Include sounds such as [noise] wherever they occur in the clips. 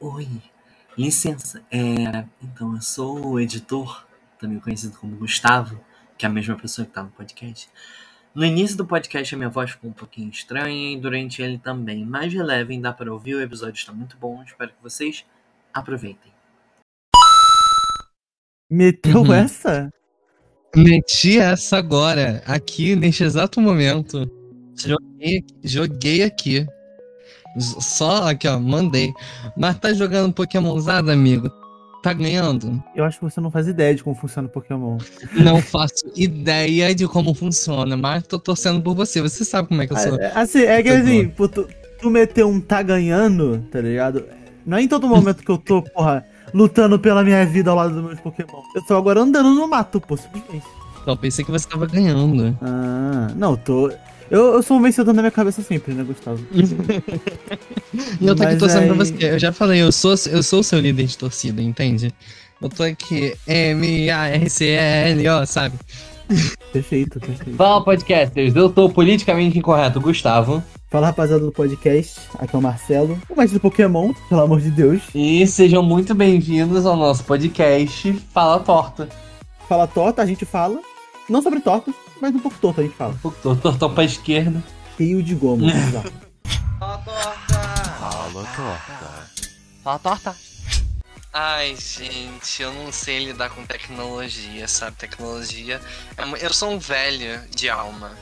Oi, licença. É, então, eu sou o editor, também conhecido como Gustavo, que é a mesma pessoa que tá no podcast. No início do podcast a minha voz ficou um pouquinho estranha e durante ele também, mas relevem, dá para ouvir, o episódio está muito bom, espero que vocês aproveitem. Meteu Uhum. essa? Meti essa agora, aqui, neste exato momento. Joguei, joguei aqui. Só aqui, ó, mandei. Mas tá jogando Pokémon usado, amigo? Tá ganhando? Eu acho que você não faz ideia de como funciona o Pokémon. Não faço ideia de como funciona, mas tô torcendo por você. Você sabe como é que eu sou. É, Assim, é que assim, pô, tu, tu meteu um tá ganhando, tá ligado? Não é em todo momento que eu tô, porra, lutando pela minha vida ao lado dos meus Pokémon. Eu tô agora andando no mato, pô, simplesmente. Então, pensei que você tava ganhando. Ah, não, eu tô. Eu, eu sou um vencedor na minha cabeça sempre, né, Gustavo? E eu tô aqui torcendo pra aí- você. Eu já falei, eu sou, eu sou o seu líder de torcida, entende? Eu tô aqui, M-A-R-C-L, ó, sabe? Perfeito, perfeito. Fala, podcasters. Eu o politicamente incorreto, Gustavo. Fala, rapaziada do podcast. Aqui é o Marcelo, o mestre do Pokémon, pelo amor de Deus. E sejam muito bem-vindos ao nosso podcast Fala Torta. Fala torta, a gente fala. Não sobre tortas, mas um pouco torto a gente fala. Tô tortão pra esquerda. Rio de goma, [laughs] exato. Fala Torta. Ai, gente, eu não sei lidar com tecnologia, sabe? Tecnologia. é Eu sou um velho de alma.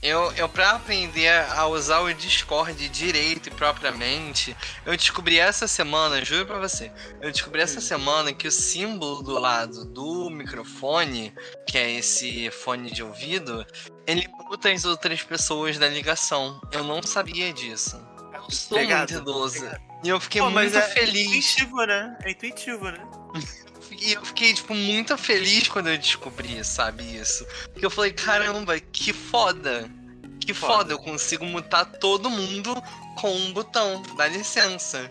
Eu, eu pra aprender a usar o Discord direito e propriamente, eu descobri essa semana, juro pra você, eu descobri essa semana que o símbolo do lado do microfone, que é esse fone de ouvido, ele muta as outras pessoas da ligação. Eu não sabia disso. Eu sou Pegado, muito idoso. E eu fiquei Pô, muito é feliz. intuitivo, né? É intuitivo, né? [laughs] E eu fiquei, tipo, muito feliz quando eu descobri, sabe, isso. Porque eu falei, caramba, que foda. Que foda, Foda. eu consigo mutar todo mundo com um botão. Dá licença.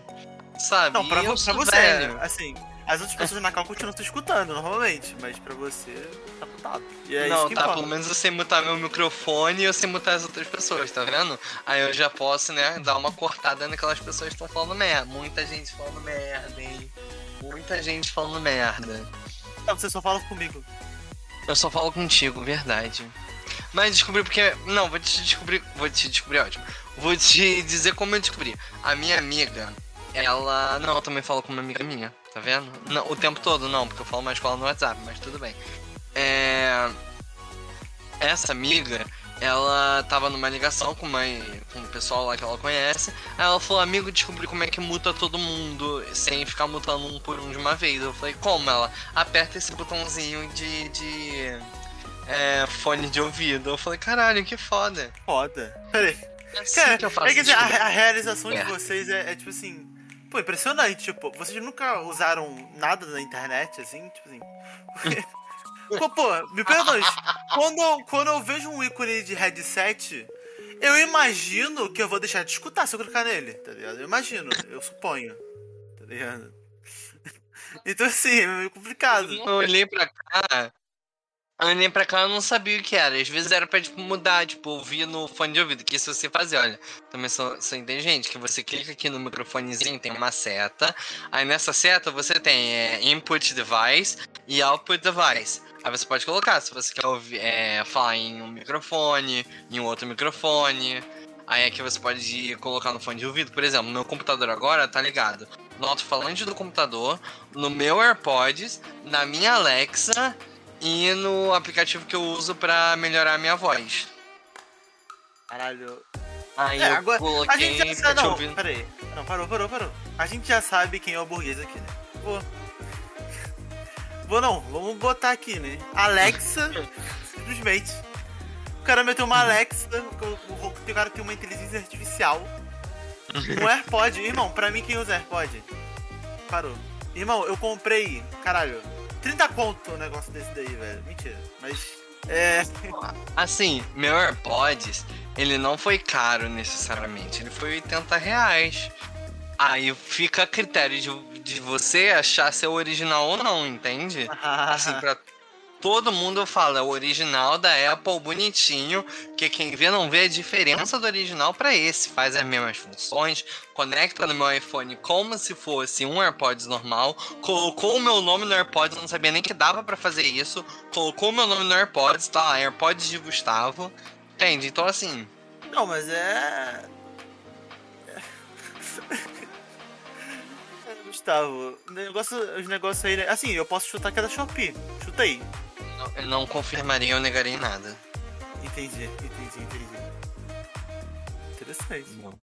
Sabe? Não, pra, E eu pra você, velho. assim, as outras pessoas na cal continuam te escutando, normalmente, mas pra você, tá mutado. E é Não, tá, importa. pelo menos eu sei mutar meu microfone e eu sei mutar as outras pessoas, tá vendo? Aí eu já posso, né, dar uma cortada naquelas pessoas que estão falando merda. Muita gente falando merda, hein? Muita gente falando merda. Não, você só fala comigo. Eu só falo contigo, verdade. Mas descobri porque. Não, vou te descobrir. Vou te descobrir, ótimo. Vou te dizer como eu descobri. A minha amiga, ela. Não, eu também falo com uma amiga minha, tá vendo? Não, o tempo todo não, porque eu falo mais com ela no WhatsApp, mas tudo bem. É. Essa amiga, ela tava numa ligação com, uma, com o pessoal lá que ela conhece. Aí ela falou, amigo, descobri como é que muta todo mundo sem ficar mutando um por um de uma vez. Eu falei, como? Ela aperta esse botãozinho de. de é, fone de ouvido. Eu falei, caralho, que foda. Foda. Pera aí. É assim Cara, que eu faço. é que assim, a, a realização de É. vocês é, é, tipo assim. Pô, impressionante, tipo, vocês nunca usaram nada na internet, assim, tipo assim. [laughs] pô, pô, me perdoe. quando, quando eu vejo um ícone de headset, eu imagino que eu vou deixar de escutar se eu clicar nele, tá ligado? Eu imagino, eu suponho. Tá ligado? [laughs] Então assim, é meio complicado. Eu olhei pra cá. Eu olhei pra cá eu não sabia o que era. Às vezes era pra tipo, mudar, tipo, ouvir no fone de ouvido. Que isso você fazia, olha. Também sou, sou inteligente. Que você clica aqui no microfonezinho, tem uma seta. Aí nessa seta você tem é, input device e output device. Aí você pode colocar se você quer ouvir, é, falar em um microfone, em um outro microfone. Aí aqui você pode colocar no fone de ouvido. Por exemplo, no meu computador agora tá ligado no alto-falante do computador, no meu AirPods, na minha Alexa e no aplicativo que eu uso pra melhorar a minha voz. Caralho. Aí É, eu agora, coloquei A gente já pra sabe. Não, peraí. Não, parou, parou, parou. A gente já sabe quem é o burguês aqui, né? Vou. Vou não, vamos botar aqui, né? Alexa, simplesmente. O cara meteu uma Alexa, o, o, o cara tem uma inteligência artificial. Um [laughs] AirPod. Irmão, pra mim quem usa AirPod? Parou. Irmão, eu comprei, caralho, 30 conto um negócio desse daí, velho. Mentira. Mas. É. Assim, meu AirPods, ele não foi caro necessariamente, ele foi 80 reais. Aí fica a critério de, de você achar se é original ou não, entende? [laughs] Assim, pra, Todo mundo fala o original da Apple bonitinho, que quem vê não vê a diferença do original para esse. Faz as mesmas funções, conecta no meu iPhone como se fosse um AirPods normal, colocou o meu nome no AirPods, eu não sabia nem que dava para fazer isso, colocou o meu nome no AirPods, tá lá, AirPods de Gustavo. Entende? Então assim, Não, mas é. Gustavo, negócio, os negócios aí. né? Assim, eu posso chutar que é da Shopee. Chutei. não- eu não confirmaria ou negaria nada. Entendi, entendi, entendi. Interessante. Não.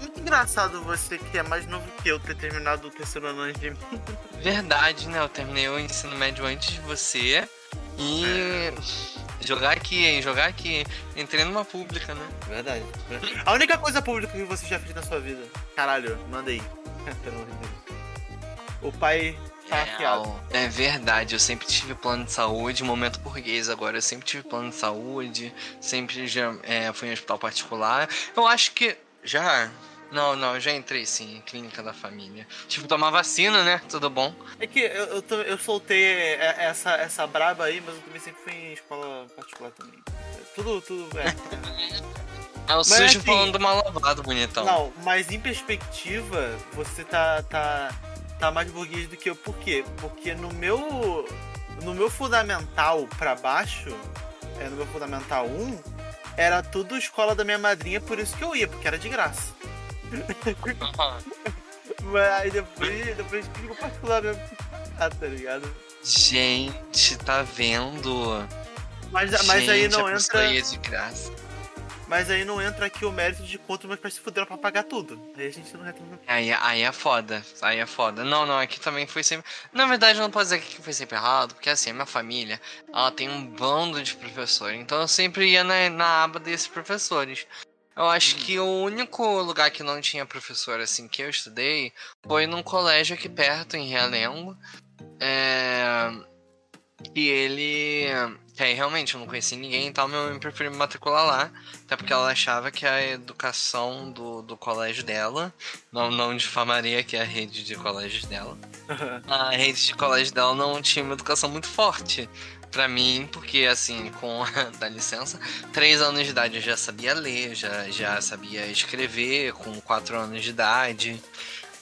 Muito engraçado você que é mais novo que eu ter terminado o terceiro ano antes de mim. Verdade, né? Eu terminei o ensino médio antes de você. E jogar aqui, hein? Jogar aqui. Entrei numa pública, né? Verdade. A única coisa pública que você já fez na sua vida. Caralho, manda aí. [laughs] Pelo amor de Deus. O pai tá hackeado. É, é verdade, eu sempre tive plano de saúde, momento burguês agora, eu sempre tive plano de saúde, sempre já é, fui em hospital particular. Eu acho que. Já. Não, não, já entrei sim, em clínica da família. Tipo, tomar vacina, né? Tudo bom. É que eu, eu, eu soltei é, essa, essa braba aí, mas eu também sempre fui em escola particular também. Tudo, tudo, é. É o Mas, sujo assim, falando do mal lavado, bonitão. Não, mas em perspectiva, você tá, tá, tá mais burguês do que eu. Por quê? Porque no meu. No meu fundamental pra baixo, é, no meu fundamental 1, era tudo escola da minha madrinha, por isso que eu ia, porque era de graça. Mas aí depois, depois clínico particular mesmo. Ah, tá ligado? Gente, tá vendo? Mas, mas aí Gente, não entra. ia de graça. Mas aí não entra aqui o mérito de quanto meus pais se fuderam pra pagar tudo. Aí a gente não no. Aí, aí é foda, aí é foda. Não, não, aqui também foi sempre. Na verdade, eu não posso dizer que foi sempre errado, porque assim, a minha família, ela tem um bando de professores, então eu sempre ia na, na aba desses professores. Eu acho que o único lugar que não tinha professor assim que eu estudei foi num colégio aqui perto, em Realengo. É. E ele. Que aí realmente eu não conheci ninguém e tal, minha mãe preferiu me matricular lá. Até porque ela achava que a educação do, do colégio dela não, não difamaria que é a rede de colégios dela. A rede de colégio dela não tinha uma educação muito forte pra mim, porque assim, com [laughs] dá licença, três anos de idade eu já sabia ler, já, já sabia escrever, com quatro anos de idade.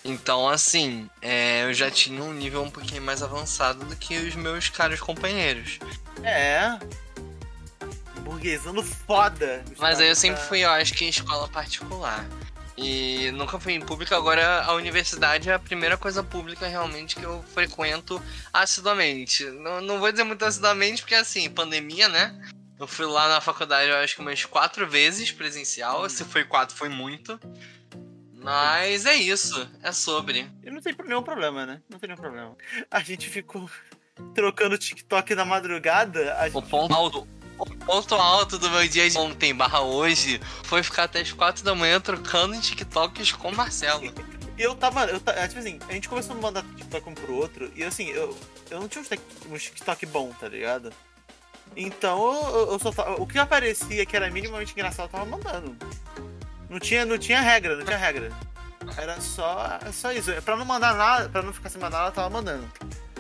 Então, assim, é, eu já tinha um nível um pouquinho mais avançado do que os meus caros companheiros. É. Burguesando foda. Mas aí eu sempre fui, eu acho que em escola particular. E nunca fui em pública, agora a universidade é a primeira coisa pública realmente que eu frequento assiduamente. Não, não vou dizer muito assiduamente, porque assim, pandemia, né? Eu fui lá na faculdade, eu acho que umas quatro vezes presencial. Se foi quatro, foi muito. Mas é isso, é sobre. E não tem nenhum problema, né? Não tem nenhum problema. A gente ficou trocando TikTok na madrugada. A O gente... ponto alto, o ponto alto do meu dia de ontem barra hoje foi ficar até as quatro da manhã trocando TikToks com o Marcelo. Eu tava. Eu, ta- tipo assim, a gente começou a mandar TikTok um pro outro. E assim, eu, eu não tinha um TikTok bom, tá ligado? Então eu, eu só tava- O que aparecia que era minimamente engraçado, eu tava mandando. Não tinha, não tinha regra, não tinha regra. Era só, só isso. Pra não mandar nada, pra não ficar sem mandar nada, eu tava mandando.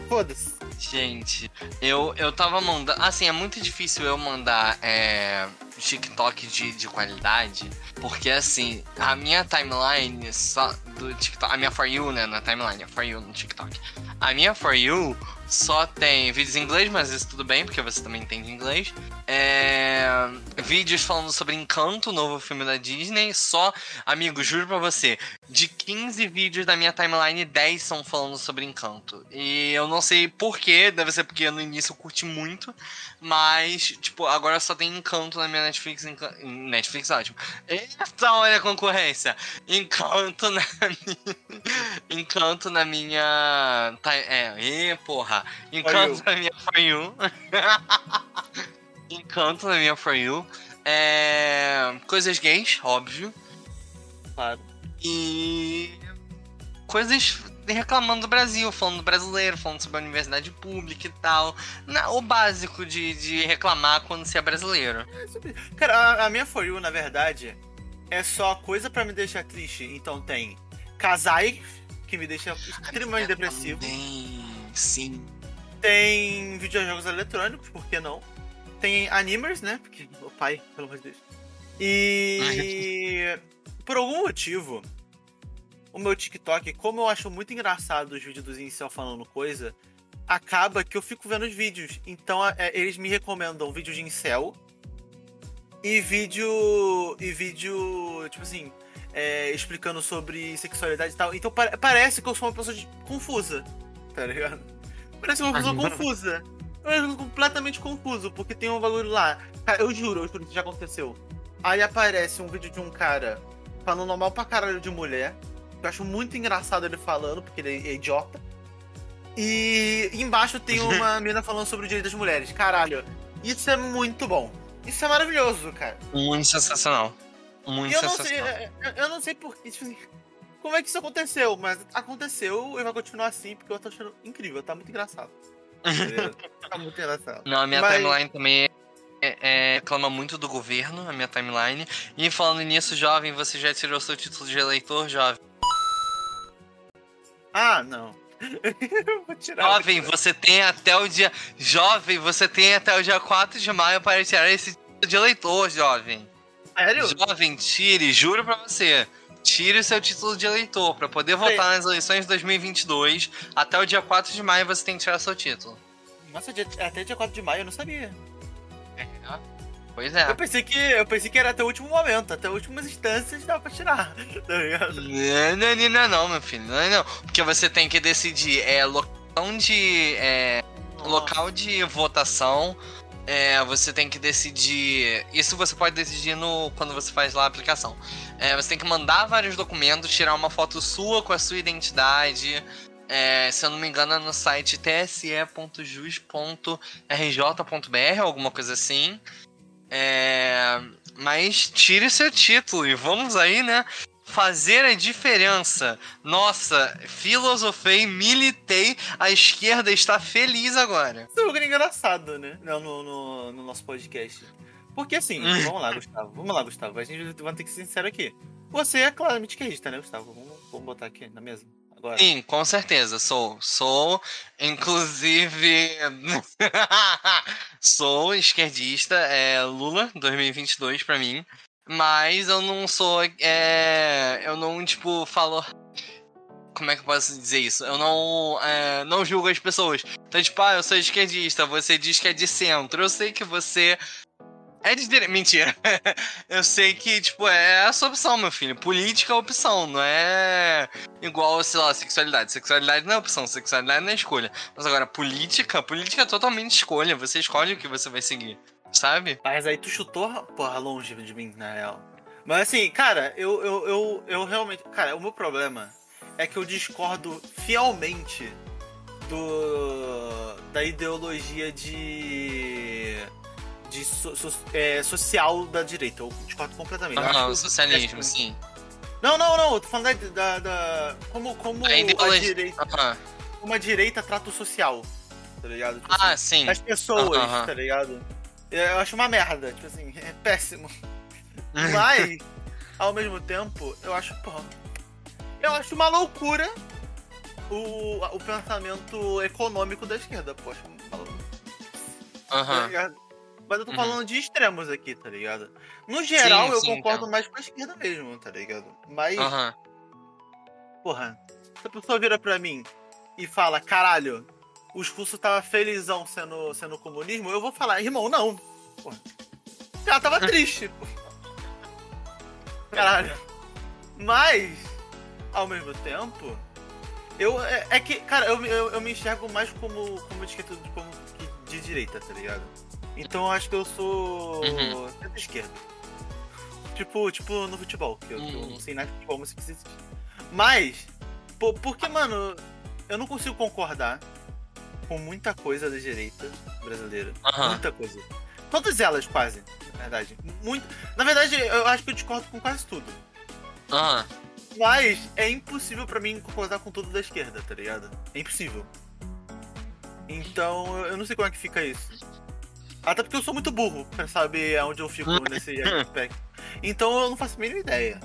Foda-se. Gente, eu, eu tava mandando. Assim, é muito difícil eu mandar é, TikTok de, de qualidade. Porque assim, a minha timeline só do TikTok. A minha For You, né? Na timeline, a For You no TikTok. A minha For You só tem vídeos em inglês, mas isso tudo bem, porque você também entende inglês. É, vídeos falando sobre Encanto, novo filme da Disney. Só, amigo, juro pra você, de 15 vídeos da minha timeline, 10 são falando sobre Encanto. E eu não sei porquê, deve ser porque no início eu curti muito. Mas, tipo, agora só tem Encanto na minha Netflix. Enca- Netflix, ótimo. Eita, olha a concorrência! Encanto na [laughs] minha. Encanto na minha. É, e porra. [laughs] Encanto na minha For You. Encanto na minha For You. É... Coisas gays, óbvio. Claro. E. Coisas reclamando do Brasil, falando do brasileiro, falando sobre a universidade pública e tal. Na- o básico de, de reclamar quando se é brasileiro. Cara, a, a minha For You, na verdade, é só coisa pra me deixar triste. Então tem Kazai, que me deixa extremamente depressivo. Também, sim. Tem videojogos eletrônicos, por que não? Tem animers, né? Porque meu pai, pelo amor de Deus. E [laughs] por algum motivo, o meu TikTok, como eu acho muito engraçado os vídeos dos incel falando coisa, acaba que eu fico vendo os vídeos. Então é, eles me recomendam vídeos de incel e vídeo. E vídeo. Tipo assim. é, explicando sobre sexualidade e tal. Então pa- parece que eu sou uma pessoa de- confusa. Tá ligado? Parece uma pessoa confusa. Eu tô completamente confuso, porque tem um bagulho lá. Cara, eu juro, eu juro que já aconteceu. Aí aparece um vídeo de um cara falando mal pra caralho de mulher. Eu acho muito engraçado ele falando, porque ele é idiota. E embaixo tem [laughs] uma menina falando sobre o direito das mulheres. Caralho, isso é muito bom. Isso é maravilhoso, cara. Muito sensacional. Muito eu não sei, sensacional. eu, eu não sei por tipo assim, como é que isso aconteceu, mas aconteceu e vai continuar assim, porque eu tô achando incrível, tá muito engraçado. [laughs] Tá muito engraçado. Não, a minha Mas- timeline também é, é, reclama muito do governo, a minha timeline. E falando nisso, jovem, você já tirou seu título de eleitor, jovem? Ah, não. [laughs] eu vou tirar. vou Jovem, você tem até o dia. Jovem, você tem até o dia 4 de maio para tirar esse título de eleitor, jovem. Sério? Jovem, tire, juro pra você. Tire o seu título de eleitor pra poder votar nas eleições de 2022. Até o dia 4 de maio você tem que tirar seu título. Nossa, dia- até dia 4 de maio eu não sabia. Pois é. Eu pensei que eu pensei que era até o último momento, até as últimas instâncias dava pra tirar. [laughs] Tá ligado? Não, não, não, não, não, meu filho. Não, não. Porque você tem que decidir é, local de. É, local de votação. É, você tem que decidir. Isso você pode decidir no, quando você faz lá a aplicação. É, você tem que mandar vários documentos, tirar uma foto sua com a sua identidade. É, se eu não me engano, é no site tse.jus.rj.br, alguma coisa assim. É, mas tire seu título e vamos aí, né? Fazer a diferença. Nossa, filosofei, militei, a esquerda está feliz agora. Isso é engraçado, né? No, no, no nosso podcast. Porque assim, [laughs] Hum. vamos lá, Gustavo. Vamos lá, Gustavo. A gente vai ter que ser sincero aqui. Você é claramente queijista, né, Gustavo? Vamos, vamos botar aqui na mesa. Agora. Sim, com certeza, sou. Sou, inclusive. [laughs] sou esquerdista, é Lula 2022 pra mim. Mas eu não sou. É, eu não, tipo, falo. Como é que eu posso dizer isso? Eu não, é, não julgo as pessoas. Então, tipo, ah, eu sou esquerdista, você diz que é de centro. Eu sei que você é de. Mentira. [laughs] eu sei que, tipo, é a sua opção, meu filho. Política é opção, não é igual, sei lá, sexualidade. Sexualidade não é opção, sexualidade não é escolha. Mas agora, política, política é totalmente escolha. Você escolhe o que você vai seguir, sabe? Mas aí tu chutou, porra, longe de mim, na real. Mas assim, cara, eu, eu, eu, eu realmente. Cara, o meu problema é que eu discordo fielmente do. da ideologia de. De so- so- é, social da direita. Eu discordo completamente. Eu acho Aham, que o socialismo, é- sim. Não, não, não, eu tô falando da. da, da- como como A a, direita, Aham. como a direita trata o social. Tá ligado? Tipo Ah, assim, sim. as pessoas, Aham. tá ligado? Eu acho uma merda, tipo assim, é péssimo. [laughs] Mas, ao mesmo tempo, eu acho, porra, eu acho uma loucura o, o pensamento econômico da esquerda, poxa. Tá Aham. ligado? Mas eu tô Uhum. falando de extremos aqui, tá ligado? No geral, Sim, eu sim, concordo então. mais com a esquerda mesmo, tá ligado? Mas, Aham. porra, se a pessoa vira pra mim e fala, caralho, o discurso tava felizão sendo, sendo comunismo, eu vou falar, irmão, não. Porra. Ela tava [laughs] triste. Caralho. Mas, ao mesmo tempo, eu. É, é que, cara, eu, me- eu, eu me enxergo mais como, como esquerda como de direita, tá ligado? Então eu acho que eu sou Uhum. centro-esquerda. Tipo, tipo no futebol, que eu, que eu Uhum. não sei nada de futebol, mas. Mas, po- porque, mano, eu não consigo concordar com muita coisa da direita brasileira. Aham. Muita coisa. Todas elas, quase, na verdade. Muito. Na verdade, eu acho que eu discordo com quase tudo. Aham. Mas é impossível pra mim concordar com tudo da esquerda, tá ligado? É impossível. Então, eu não sei como é que fica isso. Até porque eu sou muito burro pra saber aonde eu fico [laughs] nesse aspecto. Então eu não faço a mínima ideia.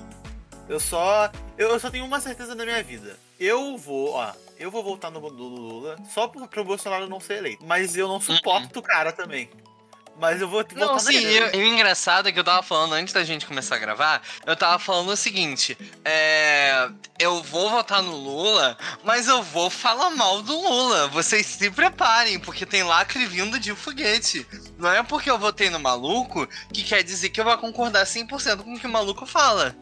Eu só. Eu só tenho uma certeza na minha vida. Eu vou, ó. Eu vou votar no, no Lula só pro, pro Bolsonaro não ser eleito. Mas eu não suporto o cara também. Mas eu vou Não, sim, nele. e, o engraçado é que eu tava falando antes da gente começar a gravar, eu tava falando o seguinte, é, eu vou votar no Lula, mas eu vou falar mal do Lula. Vocês se preparem, porque tem lacre vindo de foguete. Não é porque eu votei no maluco que quer dizer que eu vou concordar 100% com o que o maluco fala.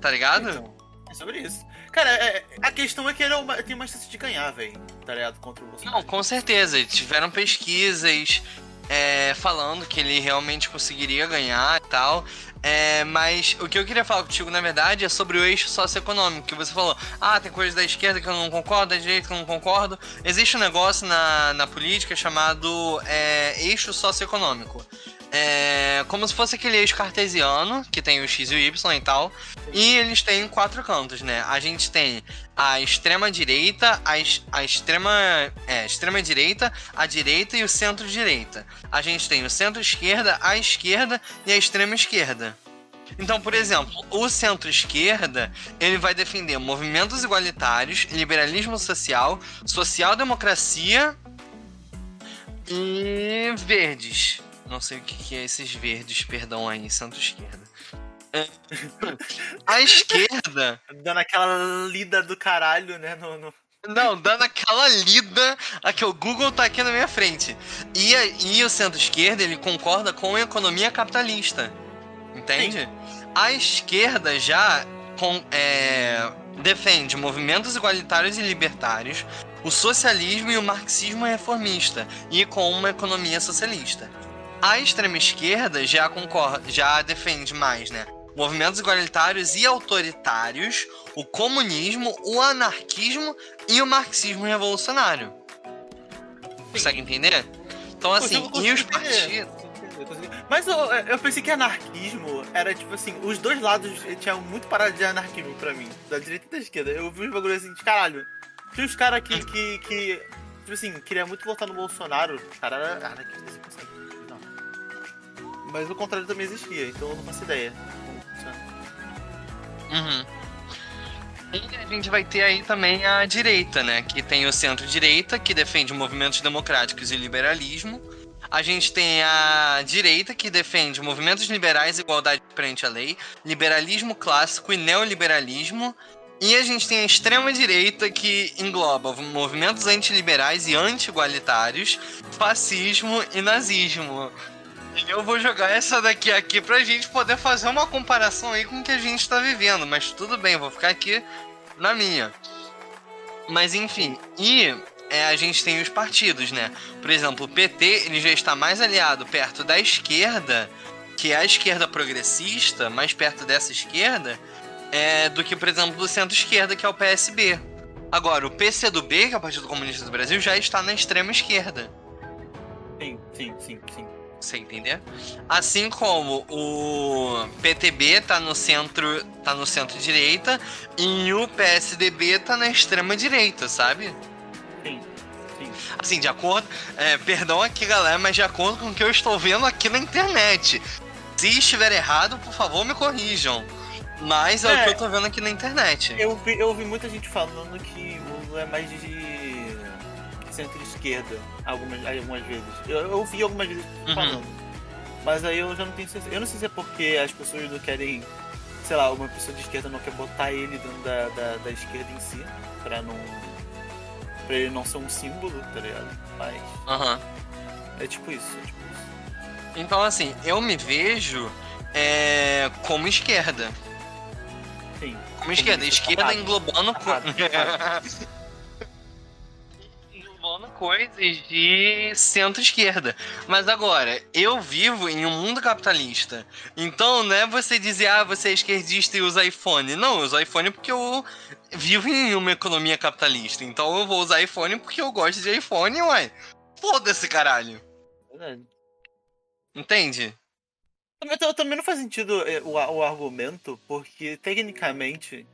Tá ligado? Então, é sobre isso. Cara, é- a questão é que ele é uma- tem uma chance de ganhar, velho. Tá ligado? Contra o Bolsonaro. Não, com certeza. Tiveram pesquisas é, falando que ele realmente conseguiria ganhar e tal. É, mas o que eu queria falar contigo, na verdade, é sobre o eixo socioeconômico. Que você falou, ah, tem coisas da esquerda que eu não concordo, da direita que eu não concordo. Existe um negócio na, na política chamado é, eixo socioeconômico. É, como se fosse aquele eixo cartesiano, que tem o X e o Y e tal. E eles têm quatro cantos, né? A gente tem a extrema direita, a, a extrema. É, extrema direita, a direita e o centro-direita. A gente tem o centro-esquerda, a esquerda e a extrema esquerda. Então, por exemplo, o centro-esquerda, ele vai defender movimentos igualitários, liberalismo social, social-democracia e verdes. Não sei o que, que é esses verdes, perdão aí, centro-esquerda. [laughs] É. A esquerda Dando aquela lida do caralho, né? No, no- Não, dando aquela lida. Aqui, o Google tá aqui na minha frente. E, a- e o centro-esquerda, ele concorda com a economia capitalista. Entende? A esquerda já com- é, defende movimentos igualitários e libertários, o socialismo e o marxismo reformista, e com uma economia socialista. A extrema esquerda já concorda, já defende mais, né? Movimentos igualitários e autoritários, o comunismo, o anarquismo e o marxismo revolucionário. Consegue entender? Então, assim, e os partidos. Mas eu, eu pensei que anarquismo era tipo assim, os dois lados tinham muito parada de anarquismo pra mim, da direita e da esquerda. Eu vi uns bagulhos assim de caralho. Tinha uns caras que, que, que, tipo assim, queria muito votar no Bolsonaro. O cara era anarquista 100%. Não. Mas o contrário também existia, então eu não faço ideia. Uhum. E a gente vai ter aí também a direita, né? Que tem o centro-direita, que defende movimentos democráticos e liberalismo. A gente tem a direita, que defende movimentos liberais igualdade perante a lei, liberalismo clássico e neoliberalismo. E a gente tem a extrema-direita, que engloba movimentos antiliberais e anti-igualitários, fascismo e nazismo. Eu vou jogar essa daqui aqui pra gente poder fazer uma comparação aí com o que a gente tá vivendo. Mas tudo bem, vou ficar aqui na minha. Mas enfim, e é, a gente tem os partidos, né? Por exemplo, o PT ele já está mais aliado perto da esquerda, que é a esquerda progressista, mais perto dessa esquerda, é, do que, por exemplo, do centro-esquerda, que é o PSB. Agora, o PCdoB, que é o Partido Comunista do Brasil, já está na extrema esquerda. Sim, sim, sim, sim. Você entender? Assim como o PTB tá no centro, tá no centro-direita e o PSDB tá na extrema direita, sabe? Sim, sim. Assim, de acordo, é, perdão aqui, galera, mas de acordo com o que eu estou vendo aqui na internet. Se estiver errado, por favor, me corrijam. Mas é, o É. que eu tô vendo aqui na internet. Eu vi, eu ouvi muita gente falando que o Lula é mais de centro-esquerda, algumas, algumas vezes. Eu, eu ouvi algumas vezes Uhum. falando. Mas aí eu já não tenho certeza. Eu não sei se é porque as pessoas não querem, sei lá, uma pessoa de esquerda não quer botar ele dentro da, da, da esquerda em si, pra não. pra ele não ser um símbolo, tá ligado? Mas Aham. é tipo isso, é tipo isso. Então, assim, eu me vejo é, como esquerda. Sim. Como esquerda, Comunista esquerda safado. englobando co- Safado, [laughs] englobando coisas de centro-esquerda. Mas agora, eu vivo em um mundo capitalista. Então, não é você dizer, ah, você é esquerdista e usa iPhone. Não, eu uso iPhone porque eu vivo em uma economia capitalista. Então eu vou usar iPhone porque eu gosto de iPhone, uai. Foda-se, caralho. Entende? Também, tam- também não faz sentido é, o, o argumento, porque tecnicamente,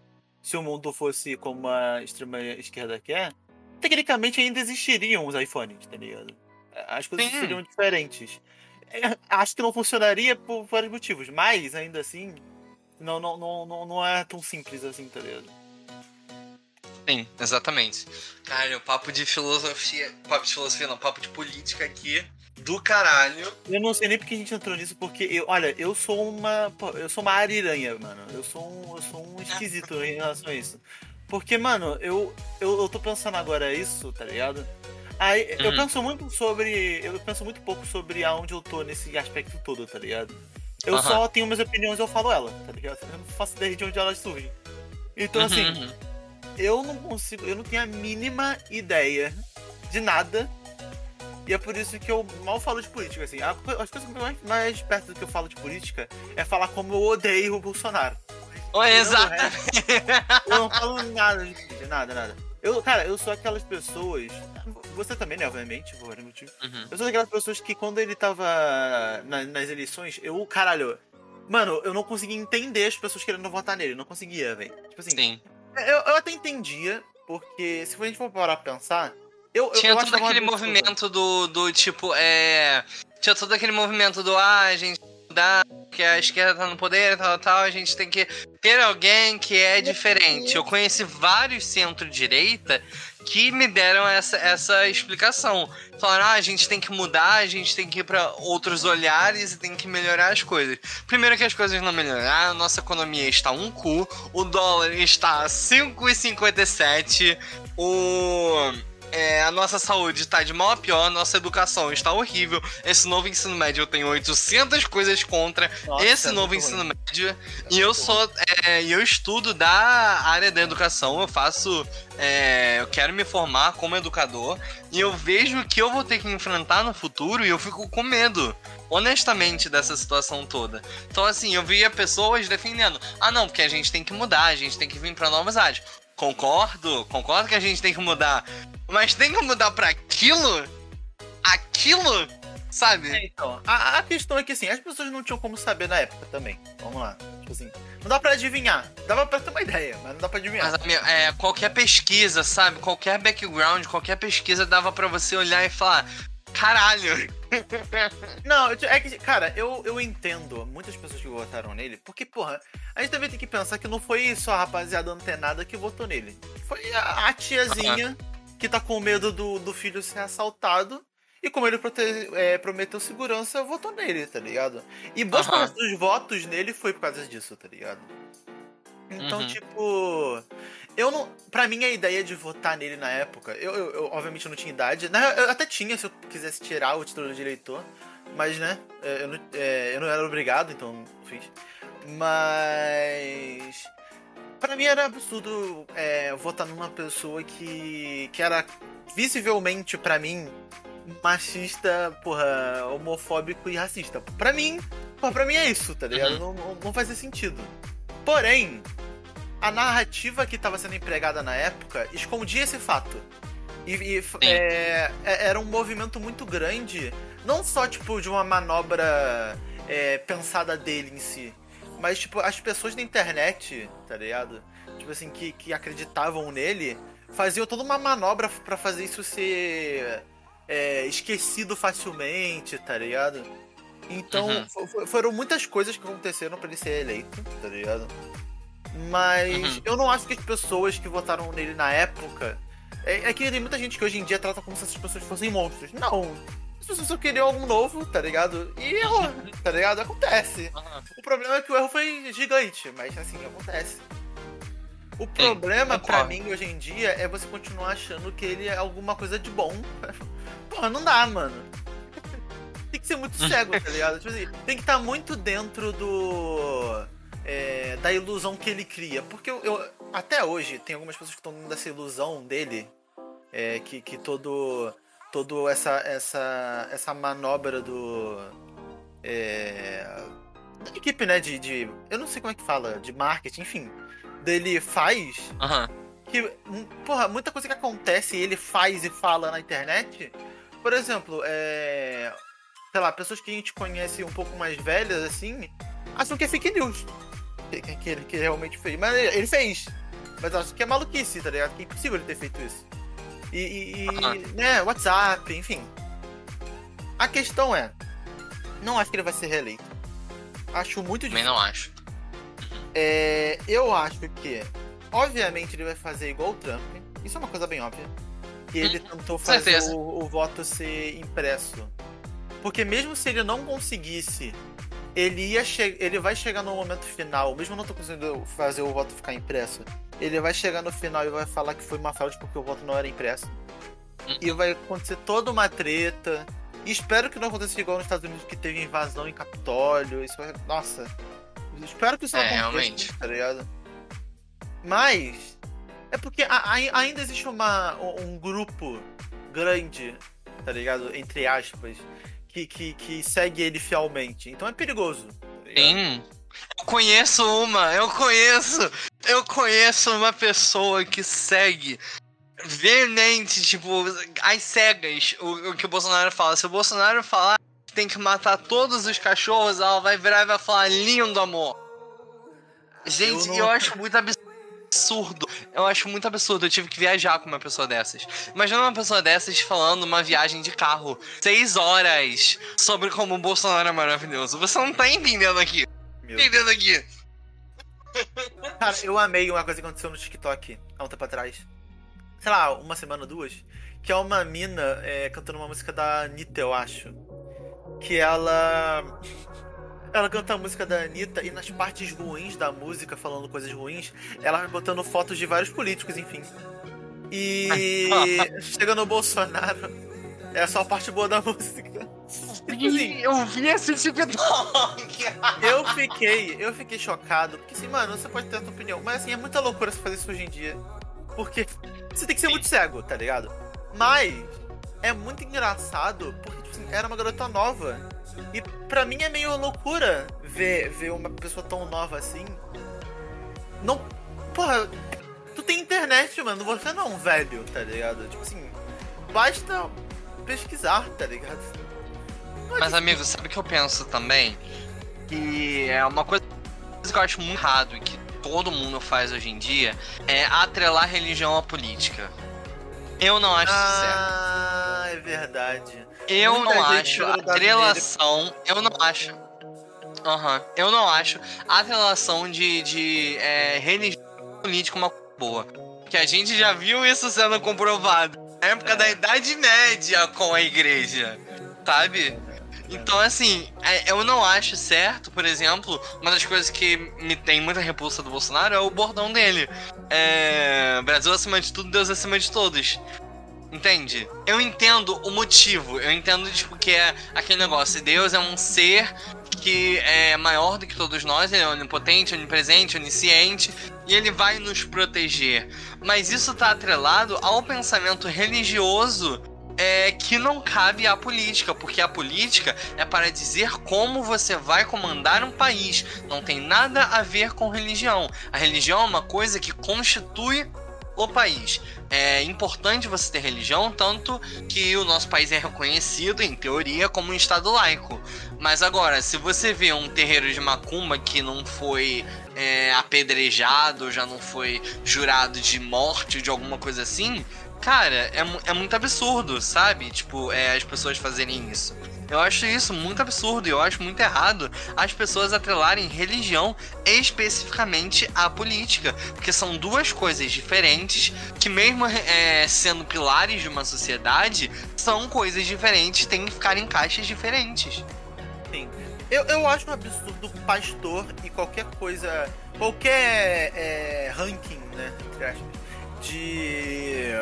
se o mundo fosse como a extrema esquerda quer, tecnicamente ainda existiriam os iPhones, tá ligado? As coisas Sim. seriam diferentes. É, acho que não funcionaria por vários motivos, mas ainda assim Não, não, não, não, não é tão simples assim, tá ligado? Sim, exatamente. Cara, o papo de filosofia. Papo de filosofia não, papo de política aqui. Do caralho. Eu não sei nem porque a gente entrou nisso, porque eu, olha, eu sou uma. Eu sou uma ariranha, mano. Eu sou um, eu sou um esquisito em relação a isso. Porque, mano, eu, eu, eu tô pensando agora isso, tá ligado? Aí eu Uhum. penso muito sobre. Eu penso muito pouco sobre aonde eu tô nesse aspecto todo, tá ligado? Eu Aham. só tenho minhas opiniões e eu falo ela, tá ligado? Eu não faço ideia de onde elas surgem. Então, assim, Uhum, uhum. eu não consigo, eu não tenho a mínima ideia de nada. E é por isso que eu mal falo de política, assim. As coisas mais, mais perto do que eu falo de política é falar como eu odeio o Bolsonaro. Oi, Tirando o exato. resto, Eu não falo nada política, nada, nada. Eu, cara, eu sou aquelas pessoas. Você também, né, obviamente, por vários motivos. Uhum. Eu sou daquelas pessoas que quando ele tava na- nas eleições, eu, caralho. Mano, eu não conseguia entender as pessoas querendo votar nele. Não conseguia, velho. Tipo assim, Sim. eu, eu até entendia, porque se a gente for parar pra pensar, eu, eu- Tinha eu todo aquele movimento do, do tipo, é. Tinha todo aquele movimento do ah, a gente mudar, que a esquerda tá no poder, tal, tal, a gente tem que ter alguém que é diferente. Eu conheci vários centro-direita que me deram essa, essa explicação. Falaram, ah, a gente tem que mudar, a gente tem que ir pra outros olhares e tem que melhorar as coisas. Primeiro que as coisas não melhoraram, a nossa economia está um cu, o dólar está a 5,57, o é, a nossa saúde tá de mal a pior, a nossa educação está horrível. Esse novo ensino médio eu tenho 800 coisas contra Nossa, esse é novo ensino ruim. médio. E eu sou. É, e eu estudo da área da educação, eu faço. é, eu quero me formar como educador. E eu vejo o que eu vou ter que enfrentar no futuro e eu fico com medo. Honestamente, dessa situação toda. Então, assim, eu via pessoas defendendo: ah, não, porque a gente tem que mudar, a gente tem que vir pra novas áreas. Concordo, concordo que a gente tem que mudar. Mas tem que mudar pra aquilo? Aquilo? Sabe? É, então, a, a questão é que assim, as pessoas não tinham como saber na época também. Vamos lá. Tipo assim, não dá pra adivinhar. Dava pra ter uma ideia, mas não dá pra adivinhar. Mas, amigo, é, qualquer pesquisa, sabe? Qualquer background, qualquer pesquisa dava pra você olhar e falar: caralho. [laughs] Não, é que, cara, eu, eu entendo muitas pessoas que votaram nele, porque, porra, a gente também tem que pensar que não foi só a rapaziada antenada que votou nele. Foi a, a tiazinha que tá com medo do, do filho ser assaltado. E como ele é, prometeu segurança, votou nele, tá ligado? E boa Aham. parte dos votos nele foi por causa disso, tá ligado? Então, Uhum. tipo. Eu não. Pra mim, a ideia de votar nele na época. Eu, eu, eu, obviamente, não tinha idade. Na eu até tinha se eu quisesse tirar o título de eleitor. Mas, né? é, Eu não, é, eu não era obrigado, então não fiz. Mas. Pra mim era absurdo é, votar numa pessoa que. que era visivelmente, pra mim, machista, porra, homofóbico e racista. Pra mim, porra, pra mim é isso, tá ligado? Uhum. Não, não, fazia sentido. Porém, a narrativa que estava sendo empregada na época escondia esse fato. E, e, é, é- era um movimento muito grande, não só tipo de uma manobra é, pensada dele em si, mas tipo as pessoas da internet, tá ligado? Tipo assim que, que acreditavam nele, faziam toda uma manobra pra fazer isso ser é, esquecido facilmente, tá ligado? Então Uhum. fo- fo- foram muitas coisas que aconteceram pra ele ser eleito, tá ligado? Mas Uhum. eu não acho que as pessoas que votaram nele na época. É, é que tem muita gente que hoje em dia trata como se essas pessoas fossem monstros. Não. As pessoas só queriam algo novo, tá ligado? E errou, tá ligado? Acontece. O problema é que o erro foi gigante, mas assim, acontece. O problema pra concordo. mim hoje em dia é você continuar achando que ele é alguma coisa de bom. [laughs] Porra, não dá, mano. [laughs] Tem que ser muito cego, tá [laughs] ligado? Tipo assim, tem que estar muito dentro do. é, da ilusão que ele cria. Porque eu, eu- até hoje tem algumas pessoas que estão dentro dessa ilusão dele. é, que, que todo. Todo essa, essa, essa manobra do. É, da equipe, né? De, de. Eu não sei como é que fala, de marketing, enfim. Dele faz que, hum, porra, muita coisa que acontece e ele faz e fala na internet. Por exemplo, é. Sei lá, pessoas que a gente conhece um pouco mais velhas, assim, acham que é fake news. Que, que, que ele, que ele realmente fez. Mas ele, fez. Mas acham que é maluquice, tá ligado? Que é impossível ele ter feito isso. E, e- Aham. né, WhatsApp, enfim. A questão é. Não acho que ele vai ser reeleito. Acho muito Também difícil. não acho. É, eu acho que, obviamente, ele vai fazer igual o Trump. Isso é uma coisa bem óbvia. Que ele tentou fazer o, o voto ser impresso. Porque mesmo se ele não conseguisse, ele ia ele vai chegar no momento final, mesmo não tô conseguindo fazer o voto ficar impresso, ele vai chegar no final e vai falar que foi uma fraude porque o voto não era impresso. E vai acontecer toda uma treta. E espero que não aconteça igual nos Estados Unidos que teve invasão em Capitólio. Isso vai. Nossa. Espero que isso não É, aconteça, realmente. tá ligado? Mas. É porque a- a- ainda existe uma, um grupo grande, tá ligado? Entre aspas, que, que, que segue ele fielmente. Então é perigoso. tá? Sim. Eu conheço uma, eu conheço. Eu conheço uma pessoa que segue veemente, tipo, as cegas, o, o que o Bolsonaro fala. Se o Bolsonaro falar que tem que matar todos os cachorros, ela vai virar e vai falar lindo amor. Gente, Eu eu, não- acho muito absurdo. Eu acho muito absurdo. Eu tive que viajar com uma pessoa dessas. Imagina uma pessoa dessas falando uma viagem de carro. Seis horas sobre como o Bolsonaro é maravilhoso. Você não tá entendendo aqui. Entendendo aqui. [laughs] Cara, eu amei uma coisa que aconteceu no TikTok há um tempo atrás. Sei lá, uma semana, duas. Que é uma mina é, cantando uma música da Anitta, eu acho. Que ela. Ela canta a música da Anitta e nas partes ruins da música, falando coisas ruins, ela vai botando fotos de vários políticos, enfim. E [laughs] chega no Bolsonaro, é só a parte boa da [laughs] música. Tipo assim, Eu vi esse TikTok. [laughs] eu fiquei, eu fiquei chocado, porque assim, mano, você pode ter a tua opinião, mas assim, é muita loucura você fazer isso hoje em dia. Porque você tem que ser muito cego, tá ligado? Mas é muito engraçado, porque tipo assim, era uma garota nova. E pra mim é meio loucura ver, ver uma pessoa tão nova assim. Não. Porra, tu tem internet, mano, você não é um velho, tá ligado? Tipo assim, basta pesquisar, tá ligado? Mas, amigo, sabe o que eu penso também? Que é uma coisa que eu acho muito errado e que todo mundo faz hoje em dia é atrelar religião à política. Eu não acho isso certo. Ah, é verdade. Eu muita não acho atrelação. Eu não acho. Aham. Eu não acho atrelação de, de é, religião política uma coisa boa. Que a gente já viu isso sendo comprovado na época É. da Idade Média com a igreja. Sabe? Então, assim, é, eu não acho certo, por exemplo, uma das coisas que me tem muita repulsa do Bolsonaro é o bordão dele. É. Brasil acima de tudo, Deus acima de todos. Entende? Eu entendo o motivo. Eu entendo, tipo, que é aquele negócio. Deus é um ser que é maior do que todos nós, ele é onipotente, onipresente, onisciente, e ele vai nos proteger. Mas isso tá atrelado ao pensamento religioso é, que não cabe à política, porque a política é para dizer como você vai comandar um país. Não tem nada a ver com religião. A religião é uma coisa que constitui o país. É importante você ter religião, tanto que o nosso país é reconhecido, em teoria, como um estado laico. Mas agora, se você vê um terreiro de macumba que não foi é, apedrejado, já não foi jurado de morte, de alguma coisa assim, cara, é, é muito absurdo, sabe? Tipo, é, as pessoas fazerem isso. Eu acho isso muito absurdo e eu acho muito errado as pessoas atrelarem religião especificamente à política. Porque são duas coisas diferentes que, mesmo é, sendo pilares de uma sociedade, são coisas diferentes, têm que ficar em caixas diferentes. Sim. Eu, eu acho um absurdo pastor e qualquer coisa. Qualquer é, ranking, né? De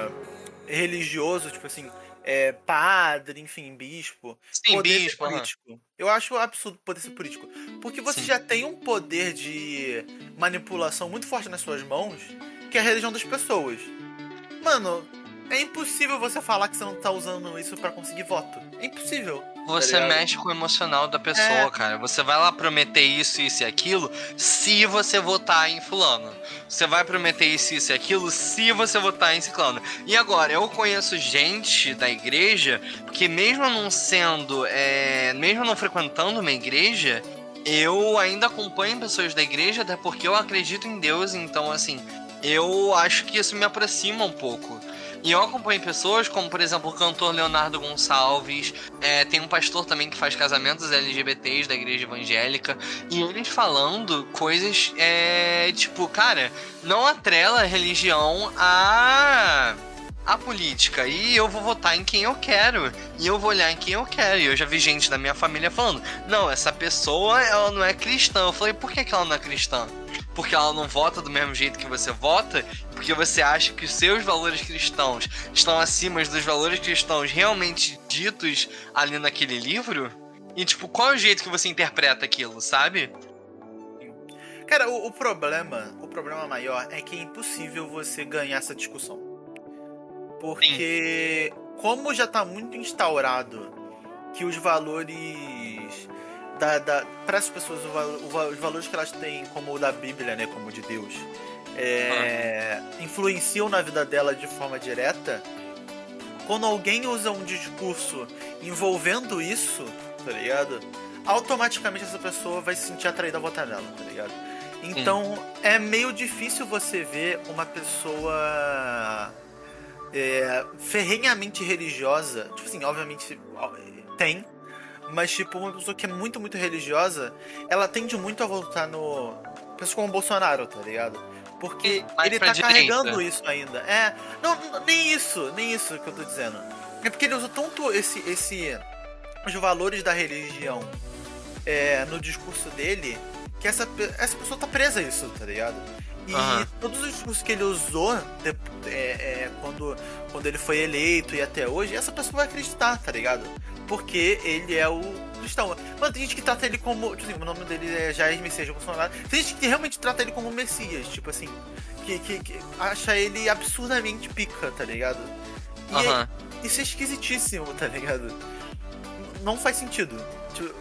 religioso, tipo assim, é, padre, enfim, bispo. Sim, poder bispo, político. Eu acho absurdo poder ser político. Porque você Sim. já tem um poder de manipulação muito forte nas suas mãos, que é a religião das pessoas. Mano, é impossível você falar que você não tá usando isso pra conseguir voto. É impossível. Você ligado? mexe com o emocional da pessoa, É. cara. Você vai lá prometer isso, isso e aquilo se você votar em fulano. Você vai prometer isso, isso e aquilo se você votar em ciclano. E agora, eu conheço gente da igreja que mesmo não sendo, é, mesmo não frequentando uma igreja, eu ainda acompanho pessoas da igreja, até porque eu acredito em Deus, então assim, eu acho que isso me aproxima um pouco. E eu acompanho pessoas como, por exemplo, o cantor Leonardo Gonçalves, é, tem um pastor também que faz casamentos LGBTs da igreja evangélica, e eles falando coisas, é, tipo, cara, não atrela a religião a a política e eu vou votar em quem eu quero e eu vou olhar em quem eu quero. E eu já vi gente da minha família falando: "Não, essa pessoa ela não é cristã". Eu falei: "Por que, que ela não é cristã?" Porque ela não vota do mesmo jeito que você vota, porque você acha que os seus valores cristãos estão acima dos valores cristãos realmente ditos ali naquele livro? E tipo, qual é o jeito que você interpreta aquilo, sabe? Cara, o, o problema, o problema maior é que é impossível você ganhar essa discussão. Porque como já tá muito instaurado que os valores da, da para as pessoas o o os valores que elas têm como o da Bíblia, né, como o de Deus, é, influenciam na vida dela de forma direta. Quando alguém usa um discurso envolvendo isso, tá ligado? Automaticamente essa pessoa vai se sentir atraída a votar nela, tá ligado? Então é meio difícil você ver uma pessoa é, ferrenhamente religiosa. Tipo assim, obviamente tem. Mas, tipo, uma pessoa que é muito, muito religiosa, ela tende muito a voltar no. Pessoa como o Bolsonaro, tá ligado? Porque Mais ele tá carregando isso ainda. É. Não, nem isso, nem isso que eu tô dizendo. É porque ele usa tanto esse. esse os valores da religião é, no discurso dele que essa, essa pessoa tá presa a isso, tá ligado? E Aham. todos os discursos que ele usou de- é, é, quando, quando ele foi eleito e até hoje, essa pessoa vai acreditar, tá ligado? Porque ele é o cristão. Mano, tem gente que trata ele como. Tipo assim, o nome dele é Jair Messias Bolsonaro. Tem gente que realmente trata ele como Messias, tipo assim. Que, que, que acha ele absurdamente pica, tá ligado? E é- Aham. isso é esquisitíssimo, tá ligado? Não faz sentido. Tipo,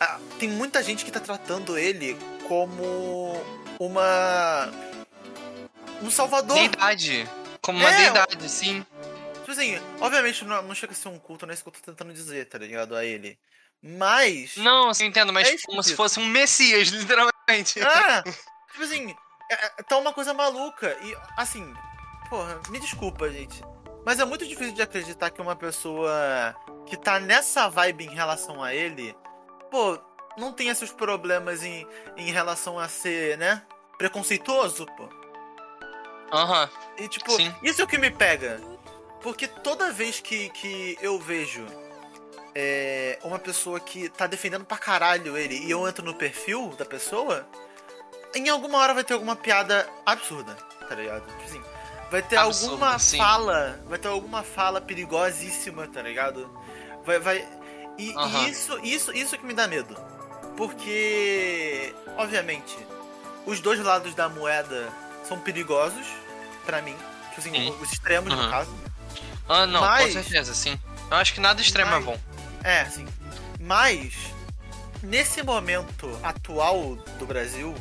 ah, tem muita gente que tá tratando ele como uma. Um salvador. Deidade. Como uma É, deidade, sim. Tipo assim, obviamente não, não chega a ser um culto, não é isso que eu tô tentando dizer, tá ligado? A ele. Mas. Não, assim, entendo, mas É como se fosse um messias, [laughs] literalmente. Ah! tipo assim, é, é, tá uma coisa maluca. E, assim, porra, me desculpa, gente. Mas é muito difícil de acreditar que uma pessoa que tá nessa vibe em relação a ele, pô, não tem esses problemas em, em relação a ser, né? Preconceituoso, pô. Aham. E tipo, Sim. isso é o que me pega. Porque toda vez que, que eu vejo é, uma pessoa que tá defendendo pra caralho ele e eu entro no perfil da pessoa, em alguma hora vai ter alguma piada absurda, tá ligado? Tipo assim, vai ter Absurda, alguma sim. fala, vai ter alguma fala perigosíssima, tá ligado? Vai, vai. E, e Aham. isso, isso, isso que me dá medo. Porque, obviamente, os dois lados da moeda são perigosos pra mim. Tipo assim, Sim. os extremos, no Uhum. caso. Ah, não, Mas- com certeza, sim. Eu acho que nada extremo Mas- é bom. É, sim. Mas, nesse momento atual do Brasil,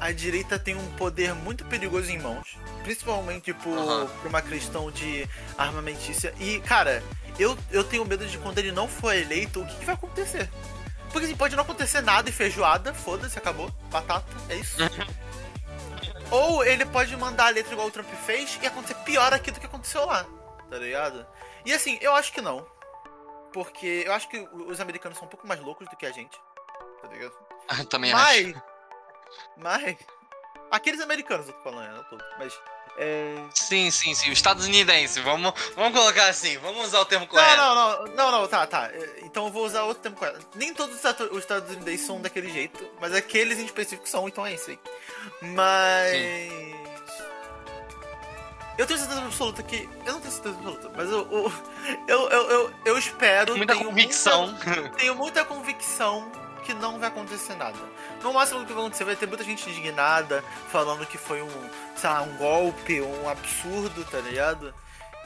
a direita tem um poder muito perigoso em mãos. Principalmente por, Aham. por uma questão de armamentícia. E, cara, eu, eu tenho medo de quando ele não for eleito, o que, que vai acontecer? Porque assim, pode não acontecer nada e feijoada, foda-se, acabou. Batata, é isso. Ou ele pode mandar a letra igual o Trump fez e acontecer pior aqui do que aconteceu lá, tá ligado? E assim, eu acho que não. Porque eu acho que os americanos são um pouco mais loucos do que a gente, tá ligado? Eu [laughs] também acho. Mas. Aqueles americanos eu tô falando, né? Não todos. Mas. É. Sim, sim, sim. Estadunidense. Vamos, vamos colocar assim. Vamos usar o termo Não, correto. não, não, não, não, tá, tá. É, Então eu vou usar outro tempo correto. Nem todos os estadunidenses são daquele jeito, mas aqueles em específico são, então é isso aí. Mas. Eu tenho certeza absoluta que. Eu não tenho certeza absoluta, mas eu. Eu, eu, eu, eu, eu espero. Muita tenho convicção. muita- tenho muita convicção que não vai acontecer nada. No máximo que vai acontecer vai ter muita gente indignada, falando que foi um, sei lá, um golpe, um absurdo, tá ligado?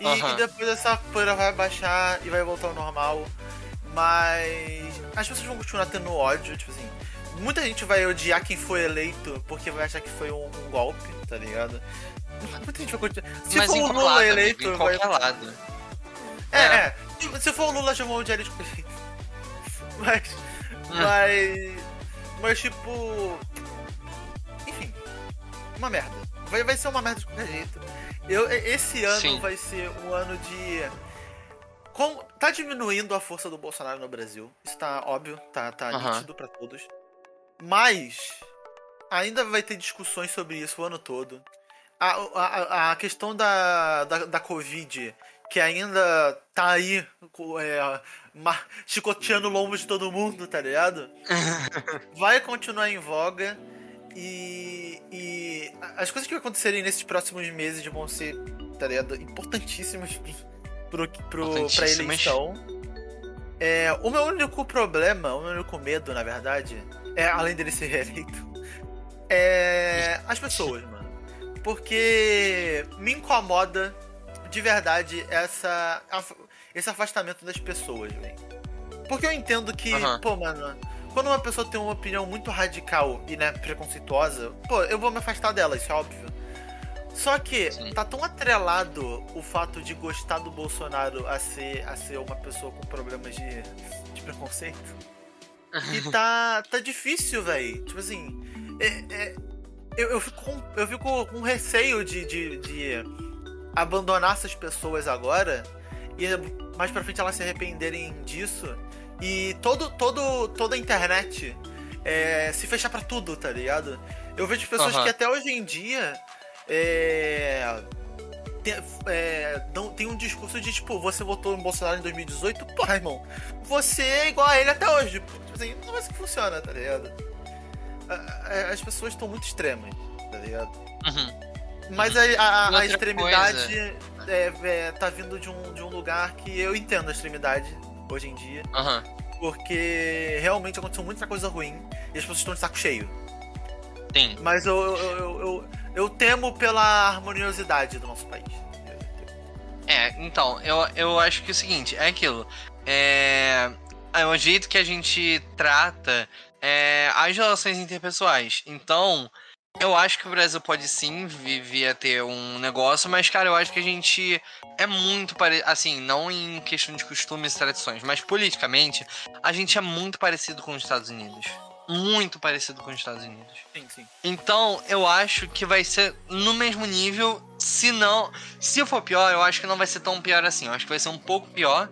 E, Aham. e depois essa poeira vai baixar e vai voltar ao normal. Mas as pessoas vão continuar tendo ódio, tipo assim. Muita gente vai odiar quem foi eleito porque vai achar que foi um, um golpe, tá ligado? Muita gente vai continuar. Se Mas for o Lula lado, amigo, eleito, em vai. lado. É, É. é. Se- for o Lula, ele de jeito. [laughs] Mas. Hum. Mas. Mas, tipo. Enfim. Uma merda. Vai, vai ser uma merda de qualquer jeito. Eu, esse ano Sim. vai ser um ano de. Com, tá diminuindo a força do Bolsonaro no Brasil. Isso tá óbvio, tá, tá Aham. nítido pra todos. Mas ainda vai ter discussões sobre isso o ano todo. A, a, a questão da, da, da Covid, que ainda tá aí é, chicoteando o lombo de todo mundo, tá ligado? [laughs] vai continuar em voga. E, e as coisas que acontecerem nesses próximos meses vão ser, tá ligado? Importantíssimas pro, pro, pra eleição. É, o meu único problema, o meu único medo, na verdade, é, além dele ser reeleito, é as pessoas, mano. Porque me incomoda de verdade essa, esse afastamento das pessoas, velho. Porque eu entendo que, Aham. pô, mano, quando uma pessoa tem uma opinião muito radical e, né, preconceituosa, pô, eu vou me afastar dela, isso é óbvio. Só que Sim. tá tão atrelado o fato de gostar do Bolsonaro a ser, a ser uma pessoa com problemas de, de preconceito. E [laughs] tá, tá difícil, velho. Tipo assim, é- é- eu, eu, fico com, eu fico com receio de, de, de abandonar essas pessoas agora e mais pra frente elas se arrependerem disso e todo, todo, toda a internet é, se fechar pra tudo, tá ligado? Eu vejo pessoas Aham. que até hoje em dia é, tem, é, dão- tem um discurso de tipo, você votou no Bolsonaro em 2018, porra, irmão, você é igual a ele até hoje. Tipo assim, não é assim que funciona, tá ligado? As pessoas estão muito extremas, tá ligado? Uhum. Mas a, a- a extremidade é, é, tá vindo de um, de um lugar que eu entendo a extremidade hoje em dia. Porque realmente aconteceu muita coisa ruim e as pessoas estão de saco cheio. Sim. Mas eu, eu, eu, eu, eu temo pela harmoniosidade do nosso país. É, então, eu, eu acho que é o seguinte, é aquilo. É, é o jeito que a gente trata é, as relações interpessoais. Então, eu acho que o Brasil pode sim vi- vir a ter um negócio, mas, cara, eu acho que a gente é muito parecido. Assim, não em questão de costumes e tradições, mas politicamente, a gente é muito parecido com os Estados Unidos. Muito parecido com os Estados Unidos. Sim, sim. Então, eu acho que vai ser no mesmo nível. Se não. Se for pior, eu acho que não vai ser tão pior assim. Eu acho que vai ser um pouco pior.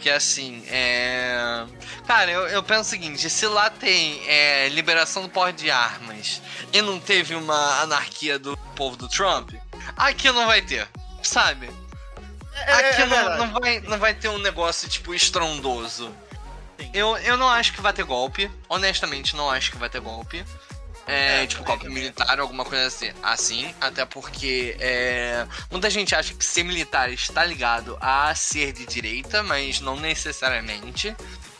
Porque assim, é. Cara, eu, eu penso o seguinte: se lá tem é, liberação do porte de armas e não teve uma anarquia do povo do Trump, aqui não vai ter, sabe? É, Aqui é não, verdade. não, vai, não vai ter um negócio, tipo, estrondoso. Eu, eu não acho que vai ter golpe. Honestamente, não acho que vai ter golpe. É, É, tipo, golpe também. militar, alguma coisa assim. Assim, até porque é, muita gente acha que ser militar está ligado a ser de direita, mas não necessariamente.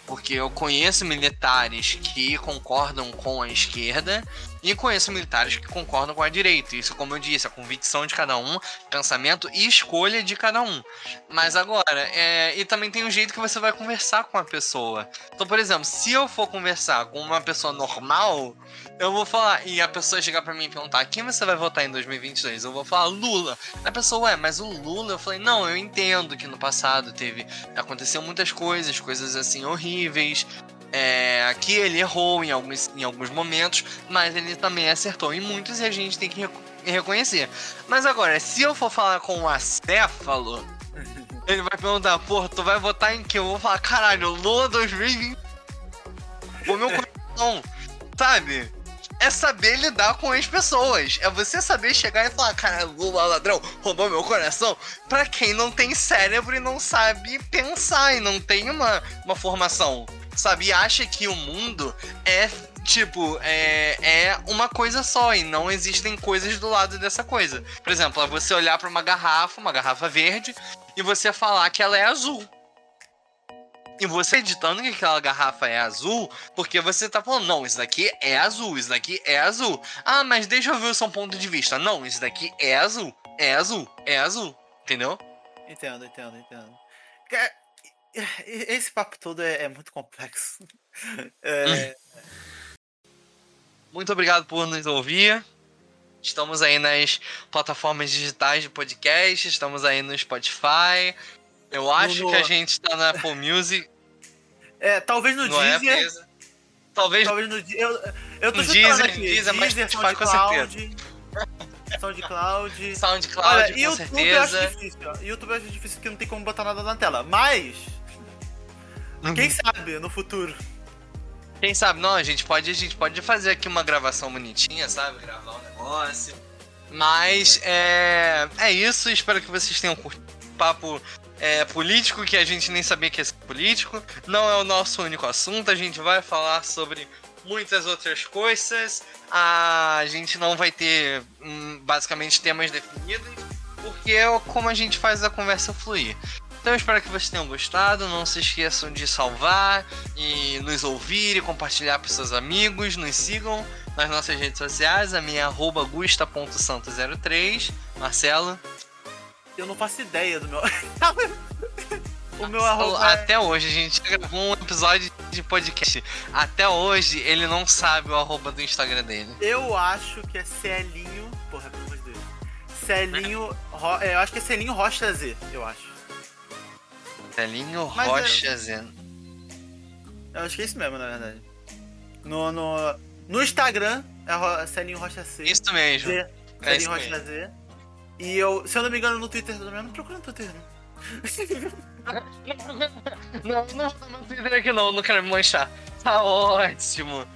Porque eu conheço militares que concordam com a esquerda e conheço militares que concordam com a direita. Isso, como eu disse, a convicção de cada um, pensamento e escolha de cada um. Mas agora, é, e também tem um jeito que você vai conversar com a pessoa. Então, por exemplo, se eu for conversar com uma pessoa normal, eu vou falar, e a pessoa chegar pra mim e perguntar quem você vai votar em 2022, eu vou falar Lula. A pessoa, ué, mas o Lula, eu falei, não, eu entendo que no passado teve, aconteceu muitas coisas, coisas assim horríveis. É, que ele errou em alguns, em alguns momentos, mas ele também acertou em muitos e a gente tem que reco- reconhecer. Mas agora, se eu for falar com o acéfalo, [laughs] ele vai perguntar, pô, tu vai votar em que? Eu vou falar, caralho, Lula 2020. O meu coração, sabe? É saber lidar com as pessoas. É você saber chegar e falar, cara, Lula ladrão, roubou meu coração. Pra quem não tem cérebro e não sabe pensar e não tem uma, uma formação, sabe? E acha que o mundo é, tipo, é, é uma coisa só e não existem coisas do lado dessa coisa. Por exemplo, é você olhar pra uma garrafa, uma garrafa verde, e você falar que ela é azul. E você editando que aquela garrafa é azul, porque você tá falando, não, isso daqui é azul, isso daqui é azul. Ah, mas deixa eu ver o seu ponto de vista. Não, isso daqui é azul, é azul, é azul. Entendeu? Entendo, entendo, entendo. Esse papo todo é, é muito complexo. [laughs] É, Muito obrigado por nos ouvir. Estamos aí nas plataformas digitais de podcast, estamos aí no Spotify. Eu acho no- que a gente tá na Apple Music, [laughs] é, talvez no no Apple. Deezer. Talvez Talvez no Deezer. Eu, eu tô No Deezer, aqui. Deezer, mas Deezer, Spotify com SoundCloud. [laughs] SoundCloud. SoundCloud, Olha, com YouTube eu acho certeza. difícil, ó. YouTube eu acho difícil porque não tem como botar nada na tela. Mas, quem sabe no futuro. Quem sabe, não, a gente pode, a gente pode fazer aqui uma gravação bonitinha, sabe? Gravar um negócio. Mas é, é isso, espero que vocês tenham curtido o papo é, político, que a gente nem sabia que ser político. Não é o nosso único assunto, a gente vai falar sobre muitas outras coisas. A gente não vai ter hum, basicamente temas definidos, porque é como a gente faz a conversa fluir. Então espero que vocês tenham gostado. Não se esqueçam de salvar e nos ouvir e compartilhar para seus amigos. Nos sigam nas nossas redes sociais. A minha é arroba gusta.santo03. Marcelo. Eu não faço ideia do meu. [laughs] o meu arroba. é- Até hoje a gente gravou um episódio de podcast. Até hoje ele não sabe o arroba do Instagram dele. Eu acho que é Celinho. Porra, pelo amor de Deus. Celinho. [laughs] Ro... é, Eu acho que é Celinho Rocha Z, eu acho. Telinho Mas é- Rocha Zen. Eu acho que é isso mesmo, na verdade. No, no, no Instagram é Ro... Celinho Rocha C. Isso mesmo. Z. É Celinho Rocha mesmo. Z. E eu, se eu não me engano, no Twitter também. Eu não procuro no Twitter, [laughs] não. Não, não vou no Twitter aqui não, não quero me manchar. Tá ótimo.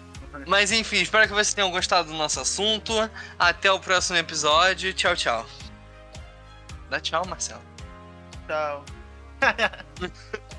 Mas enfim, espero que vocês tenham gostado do nosso assunto. Até o próximo episódio. Tchau, tchau. Dá tchau, Marcelo. Tchau. [laughs]